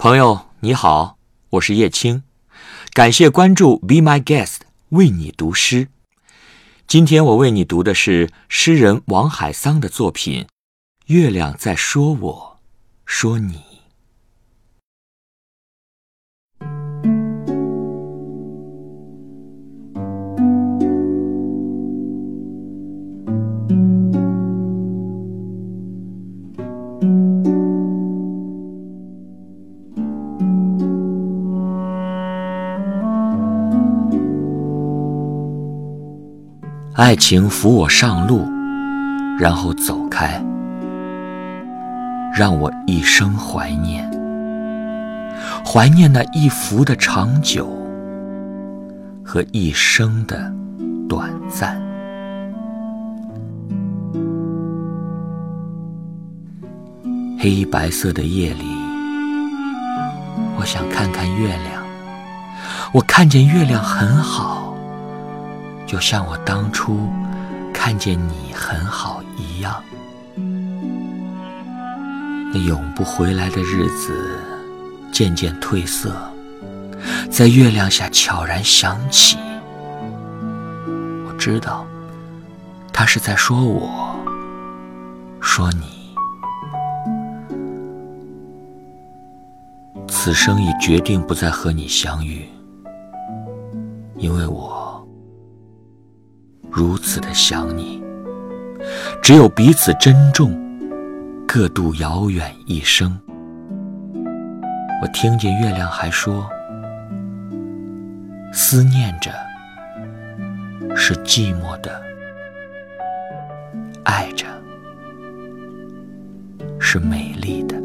朋友你好，我是叶青，感谢关注 Be My Guest，为你读诗。今天我为你读的是诗人王海桑的作品《月亮在说我说你》。爱情扶我上路，然后走开，让我一生怀念，怀念那一幅的长久和一生的短暂。黑白色的夜里，我想看看月亮，我看见月亮很好。就像我当初看见你很好一样，那永不回来的日子渐渐褪色，在月亮下悄然响起。我知道，他是在说我，说你，此生已决定不再和你相遇，因为我。如此的想你，只有彼此珍重，各度遥远一生。我听见月亮还说：“思念着是寂寞的，爱着是美丽的。”